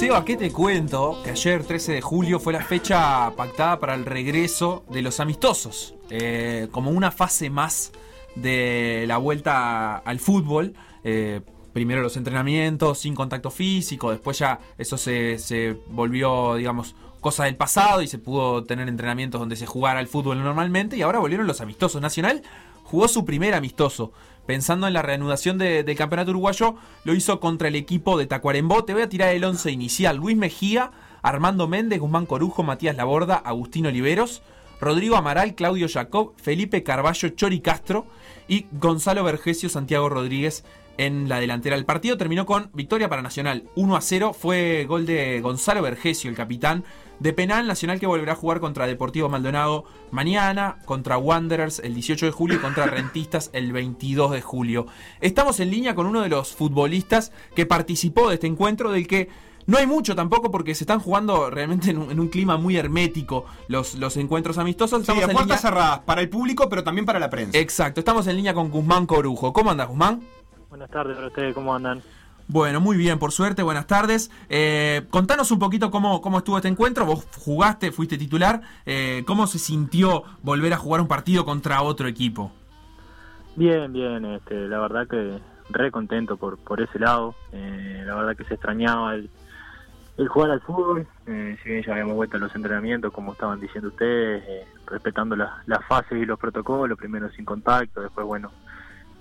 Seba, ¿qué te cuento? Que ayer, 13 de julio, fue la fecha pactada para el regreso de los amistosos. Eh, como una fase más de la vuelta al fútbol. Eh, primero los entrenamientos sin contacto físico, después ya eso se, se volvió, digamos, cosa del pasado y se pudo tener entrenamientos donde se jugara al fútbol normalmente y ahora volvieron los amistosos. Nacional jugó su primer amistoso. Pensando en la reanudación de- del campeonato uruguayo, lo hizo contra el equipo de Tacuarembó. Te voy a tirar el 11 inicial. Luis Mejía, Armando Méndez, Guzmán Corujo, Matías Laborda, Agustín Oliveros, Rodrigo Amaral, Claudio Jacob, Felipe Carballo, Chori Castro y Gonzalo Vergesio, Santiago Rodríguez en la delantera. El partido terminó con victoria para Nacional 1 a 0. Fue gol de Gonzalo Vergesio, el capitán de penal. Nacional que volverá a jugar contra Deportivo Maldonado mañana, contra Wanderers el 18 de julio y contra Rentistas el 22 de julio. Estamos en línea con uno de los futbolistas que participó de este encuentro, del que no hay mucho tampoco porque se están jugando realmente en un, en un clima muy hermético los, los encuentros amistosos. Sí, Estamos a en puertas línea- cerradas, para el público, pero también para la prensa. Exacto, estamos en línea con Guzmán Corujo. ¿Cómo andas, Guzmán? Buenas tardes para ustedes, ¿cómo andan? Bueno, muy bien, por suerte, buenas tardes. Eh, contanos un poquito cómo, cómo estuvo este encuentro. Vos jugaste, fuiste titular. Eh, ¿Cómo se sintió volver a jugar un partido contra otro equipo? Bien, bien, este, la verdad que re contento por, por ese lado. Eh, la verdad que se extrañaba el, el jugar al fútbol. Eh, si bien ya habíamos vuelto a los entrenamientos, como estaban diciendo ustedes, eh, respetando las, las fases y los protocolos, primero sin contacto, después, bueno,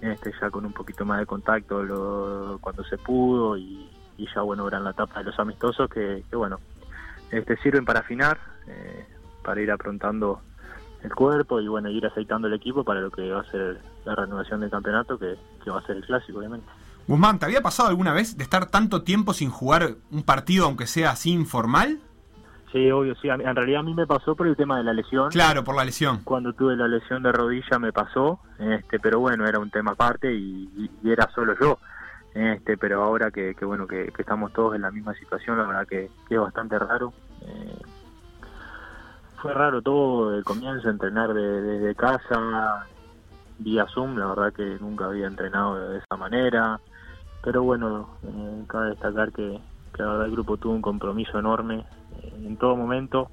este, ya con un poquito más de contacto lo, cuando se pudo y, ya, bueno, verán la etapa de los amistosos que, bueno, este, sirven para afinar, eh, para ir aprontando el cuerpo y bueno, ir aceitando el equipo para lo que va a ser la reanudación del campeonato, que, que va a ser el clásico, obviamente. Guzmán, ¿te había pasado alguna vez de estar tanto tiempo sin jugar un partido, aunque sea así informal? Sí, obvio, sí. En realidad a mí me pasó por el tema de la lesión. Claro, por la lesión. Cuando tuve la lesión de rodilla me pasó, este, pero bueno, era un tema aparte y, era solo yo. Este, pero ahora que, que bueno que, que estamos todos en la misma situación, la verdad que, que es bastante raro. Eh, fue raro todo el comienzo, entrenar de- desde casa, vía Zoom, la verdad que nunca había entrenado de esa manera. Pero bueno, eh, cabe destacar que, que la verdad el grupo tuvo un compromiso enorme en todo momento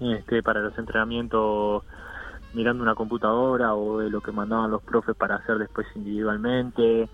este, para los entrenamientos mirando una computadora o de lo que mandaban los profes para hacer después individualmente.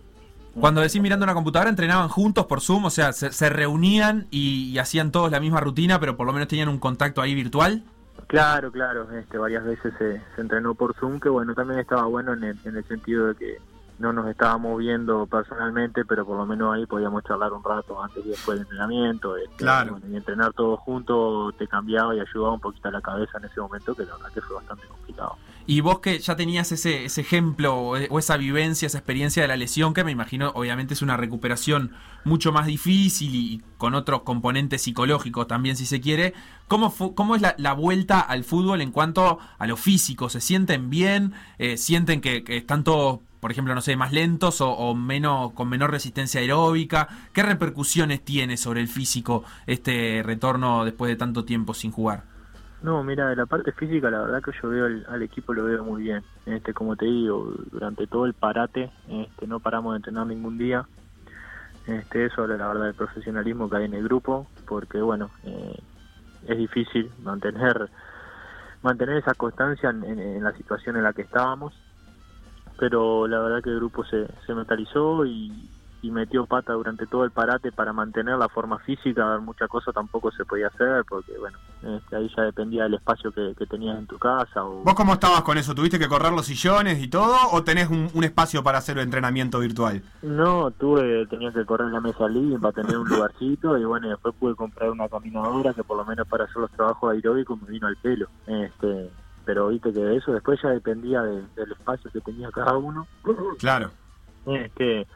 Cuando decís mirando una computadora, entrenaban juntos por Zoom, o sea, se, se reunían y, y hacían todos la misma rutina, pero por lo menos tenían un contacto ahí virtual. Claro, claro, este, varias veces se, se entrenó por Zoom, que bueno, también estaba bueno en el, en el sentido de que no nos estábamos viendo personalmente, pero por lo menos ahí podíamos charlar un rato antes y después del entrenamiento. este, Claro. bueno, y entrenar todos juntos te cambiaba y ayudaba un poquito a la cabeza en ese momento, que la verdad que fue bastante complicado. Y vos que ya tenías ese, ese ejemplo o, o esa vivencia, esa experiencia de la lesión, que me imagino obviamente es una recuperación mucho más difícil y con otros componentes psicológicos también si se quiere, ¿cómo, cómo es la, la vuelta al fútbol en cuanto a lo físico? ¿Se sienten bien? Eh, ¿Sienten que, que están todos, por ejemplo, no sé, más lentos o, menos, con menor resistencia aeróbica? ¿Qué repercusiones tiene sobre el físico este retorno después de tanto tiempo sin jugar? No, mira, de la parte física, la verdad que yo veo al, al equipo lo veo muy bien. Este, como te digo, durante todo el parate, este, no paramos de entrenar ningún día. Este, eso la verdad del profesionalismo que hay en el grupo, porque bueno, eh, es difícil mantener mantener esa constancia en la situación en la que estábamos. Pero la verdad que el grupo se, se mentalizó y, y metió pata durante todo el parate para mantener la forma física, muchas cosas tampoco se podía hacer porque bueno, este, ahí ya dependía del espacio que, que tenías en tu casa o ¿Vos cómo estabas con eso? ¿Tuviste que correr los sillones y todo? ¿O tenés un, un espacio para hacer el entrenamiento virtual? no, tuve, tenía que correr la mesa living para tener un lugarcito y bueno, después pude comprar una caminadora que por lo menos para hacer los trabajos aeróbicos me vino al pelo. Este, pero viste que de eso después ya dependía de- del espacio que tenía cada uno. Claro. Este,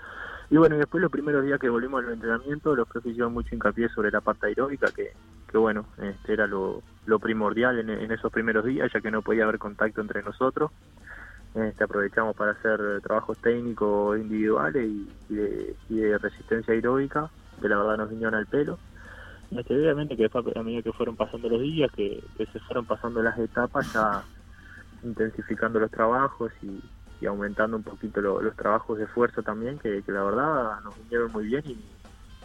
y bueno, y después los primeros días que volvimos al entrenamiento, los profes hicieron mucho hincapié sobre la parte aeróbica, que, que bueno, este era lo, lo primordial en, en esos primeros días, ya que no podía haber contacto entre nosotros. Este, aprovechamos para hacer trabajos técnicos individuales y, y de, y de resistencia aeróbica, que la verdad nos vinieron al pelo. Obviamente que después, a medida que fueron pasando los días, que, que se fueron pasando las etapas, ya intensificando los trabajos y, y aumentando un poquito lo- los trabajos de esfuerzo también, que, que la verdad nos vinieron muy bien y,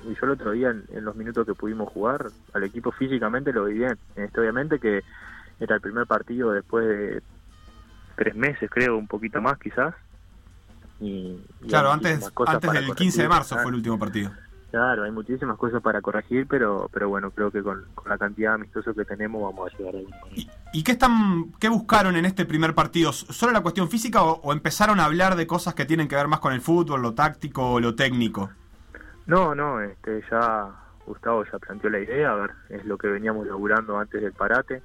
yo el otro día en, los minutos que pudimos jugar al equipo físicamente lo vi bien. Este, obviamente que era el primer partido después de tres meses creo un poquito más quizás. Y, claro antes antes del 15 de marzo fue el último partido Claro, hay muchísimas cosas para corregir, pero pero bueno, creo que con, la cantidad de amistosos que tenemos vamos a llegar ahí. ¿Y, ¿Y, qué, están, qué buscaron en este primer partido? ¿Solo la cuestión física o, empezaron a hablar de cosas que tienen que ver más con el fútbol, lo táctico o lo técnico? No, no, este, ya Gustavo ya planteó la idea, a ver, es lo que veníamos laburando antes del parate.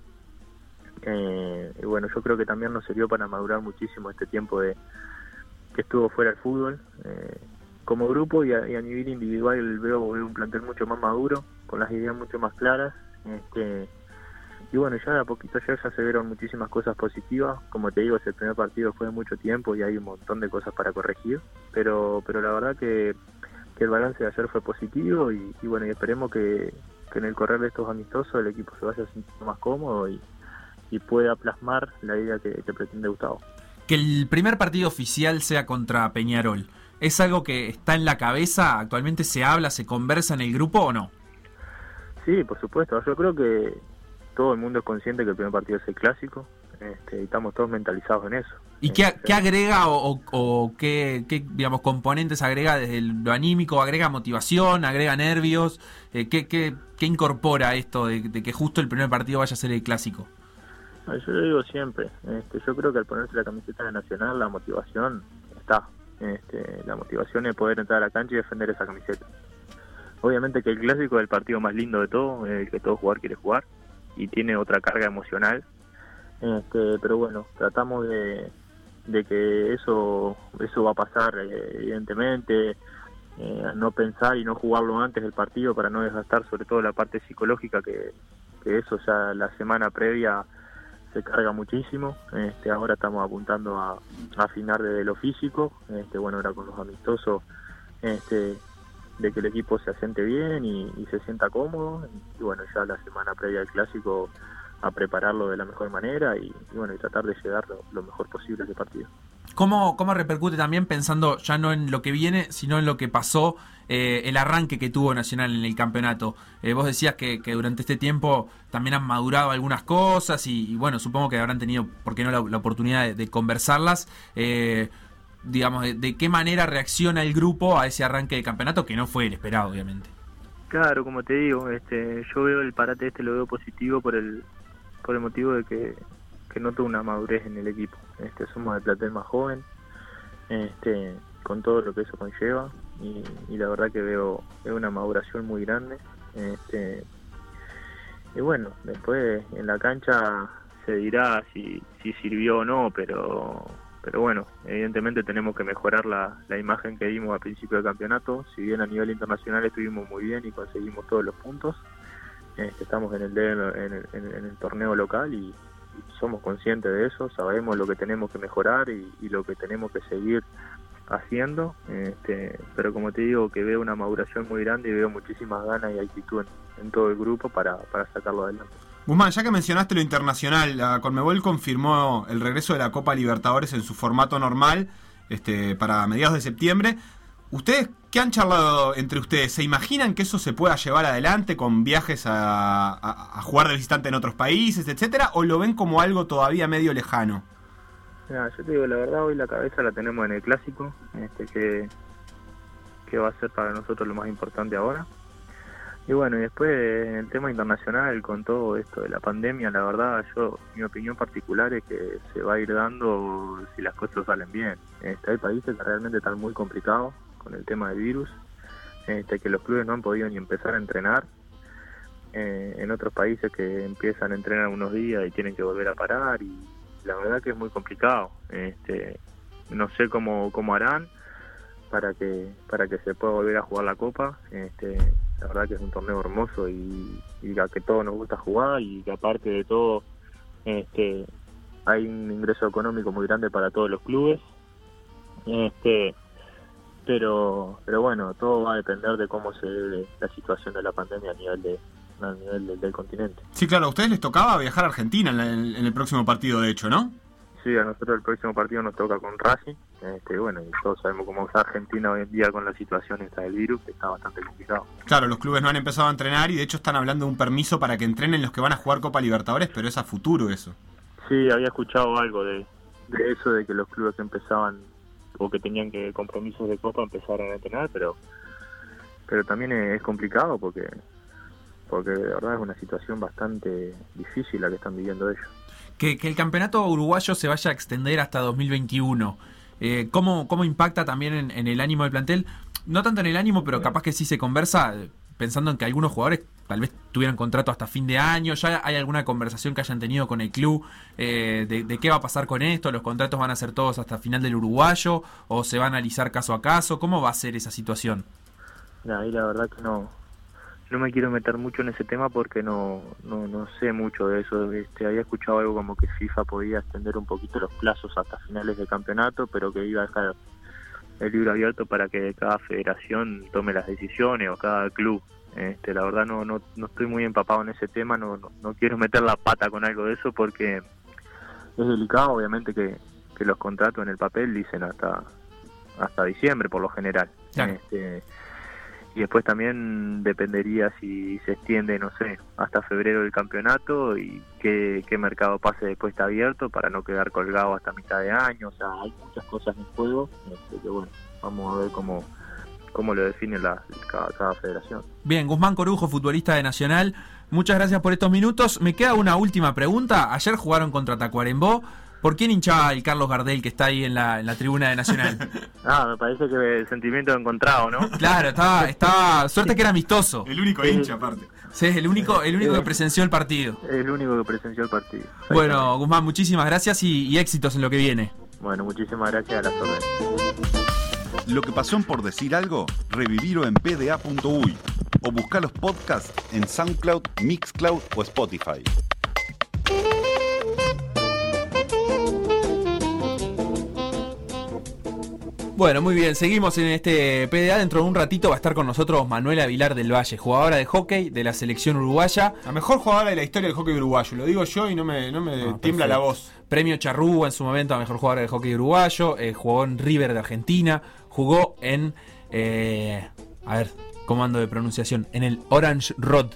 Eh, y bueno, yo creo que también nos sirvió para madurar muchísimo este tiempo de que estuvo fuera el fútbol. Eh, como grupo y a, nivel individual veo, un plantel mucho más maduro, con las ideas mucho más claras. Este, y bueno, ya de a poquito ayer ya se vieron muchísimas cosas positivas. Como te digo, ese primer partido fue de mucho tiempo y hay un montón de cosas para corregir. Pero, pero la verdad que, el balance de ayer fue positivo y, bueno, y esperemos que, en el correr de estos amistosos el equipo se vaya sintiendo más cómodo y, pueda plasmar la idea que, que pretende Gustavo. Que el primer partido oficial sea contra Peñarol. ¿Es algo que está en la cabeza? ¿Actualmente se habla, se conversa en el grupo o no? Sí, por supuesto. Yo creo que todo el mundo es consciente que el primer partido es el clásico este, y estamos todos mentalizados en eso. ¿Y qué, este, agrega o, qué, digamos, componentes agrega desde lo anímico? ¿Agrega motivación? ¿Agrega nervios? Eh, ¿qué, qué, incorpora esto de, que justo el primer partido vaya a ser el clásico? Yo lo digo siempre. Este, yo creo que al ponerse la camiseta de Nacional la motivación está. Este, la motivación es poder entrar a la cancha y defender esa camiseta. Obviamente que el clásico es el partido más lindo de todo, el que todo jugador quiere jugar y tiene otra carga emocional. Este, pero bueno, tratamos de, que eso eso va a pasar eh, evidentemente, eh, no pensar y no jugarlo antes del partido para no desgastar sobre todo la parte psicológica que, que eso ya la semana previa se carga muchísimo. Este, ahora estamos apuntando a, afinar desde lo físico. Este, bueno, ahora con los amistosos, este, de que el equipo se asiente bien y, se sienta cómodo. Y, bueno, ya la semana previa al clásico a prepararlo de la mejor manera y, bueno, y tratar de llegar lo, mejor posible a ese partido. ¿Cómo, ¿Cómo repercute también pensando ya no en lo que viene, sino en lo que pasó eh, el arranque que tuvo Nacional en el campeonato. Eh, vos decías que, durante este tiempo también han madurado algunas cosas y, bueno, supongo que habrán tenido, ¿por qué no, la, oportunidad de, conversarlas? Eh, digamos, de, qué manera reacciona el grupo a ese arranque de campeonato que no fue el esperado, obviamente. Claro, como te digo, este, yo veo el parate este, lo veo positivo por el, por el motivo de que, que noto una madurez en el equipo. Este, somos el platel más joven, este, con todo lo que eso conlleva y, la verdad que veo, una maduración muy grande. Este, y bueno, después en la cancha se dirá si, si sirvió o no, pero pero bueno, evidentemente tenemos que mejorar la, la imagen que dimos al principio del campeonato. Si bien a nivel internacional estuvimos muy bien y conseguimos todos los puntos, este, estamos en el, en el, en el torneo local y, somos conscientes de eso, sabemos lo que tenemos que mejorar y, lo que tenemos que seguir haciendo, este, pero como te digo que veo una maduración muy grande y veo muchísimas ganas y actitud en, todo el grupo para, sacarlo adelante. Guzmán, ya que mencionaste lo internacional, la Conmebol confirmó el regreso de la Copa Libertadores en su formato normal este, para mediados de septiembre. ¿Ustedes qué han charlado entre ustedes? ¿Se imaginan que eso se pueda llevar adelante con viajes a, jugar de visitante en otros países, etcétera? ¿O lo ven como algo todavía medio lejano? yo te digo la verdad, hoy la cabeza la tenemos en el clásico, este que, que va a ser para nosotros lo más importante ahora. Y bueno, y después en el tema internacional, con todo esto de la pandemia, la verdad, yo, mi opinión particular es que se va a ir dando si las cosas salen bien. Este, hay países que realmente están muy complicados con el tema del virus, este, que los clubes no han podido ni empezar a entrenar. Eh, en otros países que empiezan a entrenar unos días y tienen que volver a parar y la verdad que es muy complicado. Este, no sé cómo, cómo harán para que para que se pueda volver a jugar la copa. Este, la verdad que es un torneo hermoso y, y a que todos nos gusta jugar y que aparte de todo este, hay un ingreso económico muy grande para todos los clubes. Este, pero pero bueno, todo va a depender de cómo se ve la situación de la pandemia a nivel de, a nivel del, continente. Sí, claro, a ustedes les tocaba viajar a Argentina en, el próximo partido, de hecho, ¿no? Sí, a nosotros el próximo partido nos toca con Racing, Este, bueno, y todos sabemos cómo está Argentina hoy en día con la situación esta del virus, que está bastante complicado. Claro, los clubes no han empezado a entrenar y de hecho están hablando de un permiso para que entrenen los que van a jugar Copa Libertadores, pero es a futuro eso. Sí, había escuchado algo de, de eso, de que los clubes que empezaban o que tenían que compromisos de Copa empezaran a entrenar, pero pero también es complicado porque porque de verdad es una situación bastante difícil la que están viviendo ellos. Que, que el campeonato uruguayo se vaya a extender hasta 2021. Eh, ¿cómo, ¿Cómo impacta también en, en, el ánimo del plantel? No tanto en el ánimo, pero capaz que sí se conversa eh, pensando en que algunos jugadores tal vez tuvieran contrato hasta fin de año. ¿Ya hay alguna conversación que hayan tenido con el club eh, de, qué va a pasar con esto? ¿Los contratos van a ser todos hasta final del uruguayo? ¿O se va a analizar caso a caso? ¿Cómo va a ser esa situación? Ahí la verdad que no, no me quiero meter mucho en ese tema porque no, no, no sé mucho de eso. Este, había escuchado algo como que FIFA podía extender un poquito los plazos hasta finales de campeonato, pero que iba a dejar el libro abierto para que cada federación tome las decisiones o cada club. Este, la verdad no, no, no estoy muy empapado en ese tema, no, no, no quiero meter la pata con algo de eso porque es delicado, obviamente que, que los contratos en el papel dicen hasta hasta diciembre por lo general. Claro. Este, y después también dependería si se extiende, no sé, hasta febrero el campeonato y qué, mercado pase después está abierto para no quedar colgado hasta mitad de año, o sea, hay muchas cosas en juego, este, que bueno, vamos a ver cómo, cómo lo define la, cada, cada federación. Bien, Guzmán Corujo, futbolista de Nacional, muchas gracias por estos minutos. Me queda una última pregunta, ayer jugaron contra Tacuarembó, ¿Por quién hinchaba el Carlos Gardel que está ahí en la, en la tribuna de Nacional? ah, me parece que el sentimiento encontrado, ¿no? Claro, estaba, estaba suerte que era amistoso. El único hincha, aparte. Sí, es el único, el único que presenció el partido. El único que presenció el partido. Bueno, Guzmán, muchísimas gracias y, y éxitos en lo que viene. Bueno, muchísimas gracias a las órdenes. Lo que pasó en por decir algo, revivirlo en pda.uy o buscar los podcasts en SoundCloud, Mixcloud o Spotify. Bueno, muy bien, seguimos en este PDA. Dentro de un ratito va a estar con nosotros Manuela Vilar del Valle, jugadora de hockey de la selección uruguaya. La mejor jugadora de la historia del hockey uruguayo, lo digo yo y no me, no me Ah, tiembla perfecto. la voz. Premio Charrúa en su momento a mejor jugadora de hockey uruguayo. eh, jugó en River de Argentina. Jugó en. eh, a ver, comando de pronunciación. En el Orange Rod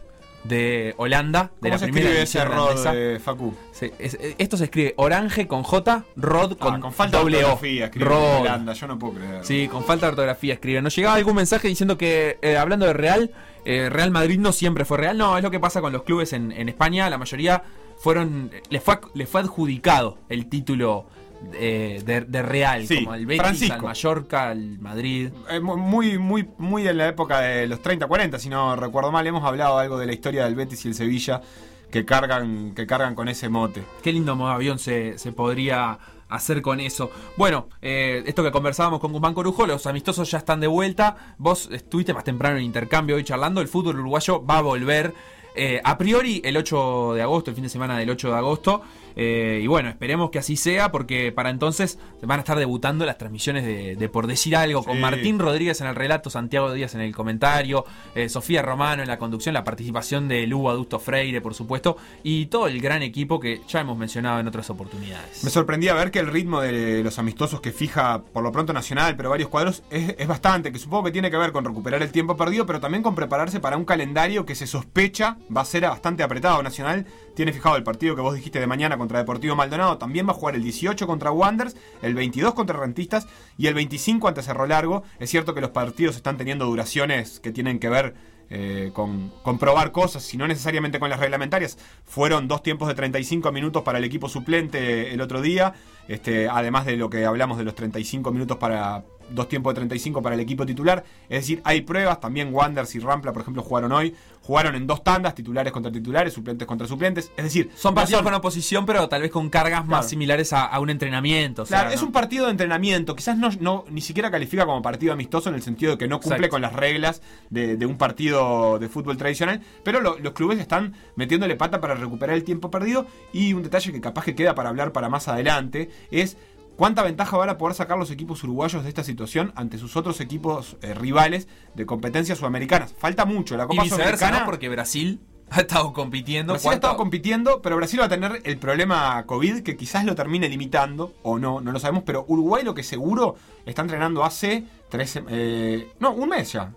de Holanda. De ¿Cómo la se primera escribe ese rod, holandesa. eh, Facu? Sí, es- esto se escribe Orange con J, Rod con, Ah, con falta doble de O. ortografía, escribe Rod. Holanda, yo no puedo creer. Sí, con falta de ortografía escribe. Nos llegaba algún mensaje diciendo que, eh, hablando de Real, eh, Real Madrid no siempre fue Real. No, es lo que pasa con los clubes en, en España. La mayoría fueron. Les fue, les fue adjudicado el título eh, de, de Real. Sí, como el Betis, Francisco. al Mallorca, al Madrid. Eh, mu- muy, muy, muy en la época de los 30-40, si no recuerdo mal, hemos hablado algo de la historia del Betis y el Sevilla que cargan, que cargan con ese mote. Qué lindo modo avión se, se podría hacer con eso. Bueno, eh, esto que conversábamos con Guzmán Corujo, los amistosos ya están de vuelta. Vos estuviste más temprano en intercambio hoy charlando. El fútbol uruguayo va a volver. Eh, a priori el 8 de agosto, el fin de semana del 8 de agosto. eh, y bueno, esperemos que así sea porque para entonces van a estar debutando las transmisiones de, de Por Decir Algo con. Martín Rodríguez en el relato, Santiago Díaz en el comentario, eh, Sofía Romano en la conducción, la participación de Lugo Adusto Freire, por supuesto, y todo el gran equipo que ya hemos mencionado en otras oportunidades. Me sorprendía ver que el ritmo de los amistosos que fija por lo pronto Nacional, pero varios cuadros, es, es bastante, que supongo que tiene que ver con recuperar el tiempo perdido, pero también con prepararse para un calendario que se sospecha va a ser bastante apretado. Nacional tiene fijado el partido que vos dijiste de mañana contra Deportivo Maldonado, también va a jugar el 18 contra Wanderers, el 22 contra Rentistas y el 25 ante Cerro Largo. Es cierto que los partidos están teniendo duraciones que tienen que ver eh, con, con probar cosas, si no necesariamente con las reglamentarias. Fueron dos tiempos de 35 minutos para el equipo suplente el otro día, este, además de lo que hablamos de los 35 minutos para dos tiempos de 35 para el equipo titular. Es decir, hay pruebas, también Wanders y Rampla, por ejemplo, jugaron hoy. Jugaron en dos tandas, titulares contra titulares, suplentes contra suplentes. Es decir, Son no partidos con oposición, pero tal vez con cargas más similares a, a un entrenamiento. o sea, Claro, es un partido de entrenamiento. Quizás no, no ni siquiera califica como partido amistoso en el sentido de que no cumple Exacto. con las reglas de, de un partido de fútbol tradicional. Pero lo- los clubes están metiéndole pata para recuperar el tiempo perdido. Y un detalle que capaz que queda para hablar para más adelante es cuánta ventaja van a poder sacar los equipos uruguayos de esta situación ante sus otros equipos eh, rivales de competencias sudamericanas. Falta mucho. La Y Copa viceversa, Sudamericana. ¿no? Porque Brasil ha estado compitiendo. Brasil ha estado compitiendo, pero Brasil va a tener el problema COVID que quizás lo termine limitando, o no, no lo sabemos, pero Uruguay lo que seguro está entrenando hace tres, eh, no, un mes ya.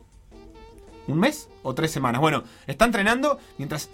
¿Un mes o tres semanas? Bueno, está entrenando mientras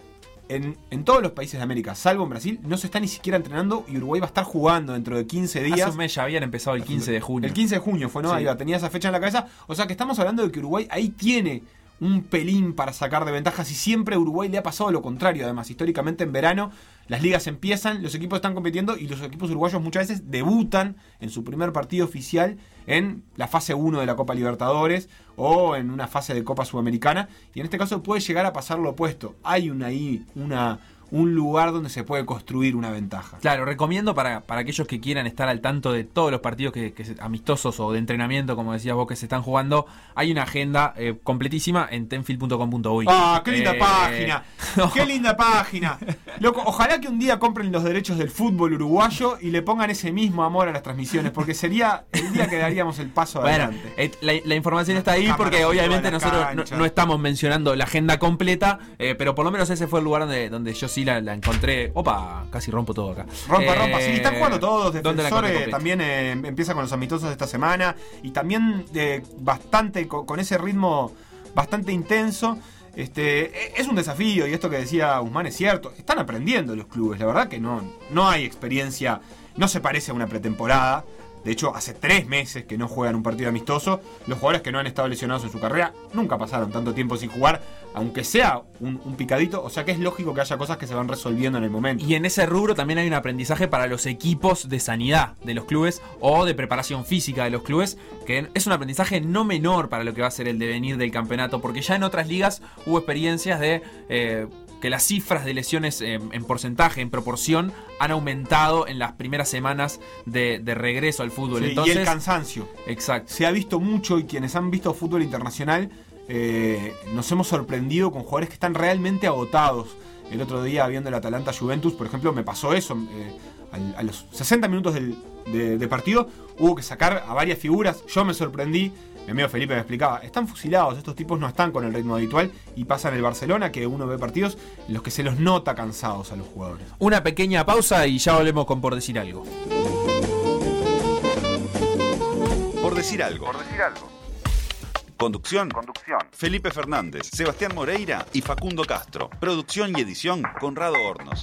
en, en, todos los países de América, salvo en Brasil, no se está ni siquiera entrenando y Uruguay va a estar jugando dentro de 15 días. Hace un mes ya habían empezado el 15 de junio. El 15 de junio fue, ¿no? Sí. Ahí va, tenía esa fecha en la cabeza. O sea que estamos hablando de que Uruguay ahí tiene un pelín para sacar de ventajas y siempre a Uruguay le ha pasado lo contrario. Además, históricamente en verano las ligas empiezan, los equipos están compitiendo y los equipos uruguayos muchas veces debutan en su primer partido oficial en la fase 1 de la Copa Libertadores o en una fase de Copa Sudamericana y en este caso puede llegar a pasar lo opuesto. Hay una ahí una un lugar donde se puede construir una ventaja. Claro, recomiendo para, para aquellos que quieran estar al tanto de todos los partidos que, que amistosos o de entrenamiento, como decías vos, que se están jugando, hay una agenda eh, completísima en tenfield.com.uy. ¡Ah, qué linda eh, página! No. ¡Qué linda página! Loco, ojalá que un día compren los derechos del fútbol uruguayo y le pongan ese mismo amor a las transmisiones, porque sería el día que daríamos el paso adelante. Eh, la, la, información está ahí porque obviamente nosotros no, no, estamos mencionando la agenda completa, eh, pero por lo menos ese fue el lugar donde, donde yo sí la, la, encontré. Opa, casi rompo todo acá. Rompa, eh, rompa. Sí, están jugando todos. Defensores también eh, empieza con los amistosos de esta semana. Y también eh, bastante con, con, ese ritmo bastante intenso. Este, es un desafío, y esto que decía Guzmán es cierto. Están aprendiendo los clubes, la verdad que no, no hay experiencia, no se parece a una pretemporada. De hecho, hace tres meses que no juegan un partido amistoso. Los jugadores que no han estado lesionados en su carrera nunca pasaron tanto tiempo sin jugar, aunque sea un, picadito. O sea que es lógico que haya cosas que se van resolviendo en el momento. Y en ese rubro también hay un aprendizaje para los equipos de sanidad de los clubes o de preparación física de los clubes, que es un aprendizaje no menor para lo que va a ser el devenir del campeonato, porque ya en otras ligas hubo experiencias de... Eh, que las cifras de lesiones en, en, porcentaje, en proporción, han aumentado en las primeras semanas de, de regreso al fútbol. Sí, Entonces, y el cansancio. Exacto. Se ha visto mucho y quienes han visto fútbol internacional eh, nos hemos sorprendido con jugadores que están realmente agotados. El otro día viendo el Atalanta Juventus, por ejemplo, me pasó eso. Eh, a, a, los 60 minutos del, de, de partido hubo que sacar a varias figuras. Yo me sorprendí mi amigo Felipe me explicaba, están fusilados, estos tipos no están con el ritmo habitual y pasa en el Barcelona que uno ve partidos en los que se los nota cansados a los jugadores. Una pequeña pausa y ya volvemos con por decir algo. Por decir algo. Por decir algo. Conducción. Conducción. Felipe Fernández, Sebastián Moreira y Facundo Castro. Producción y edición Conrado Hornos.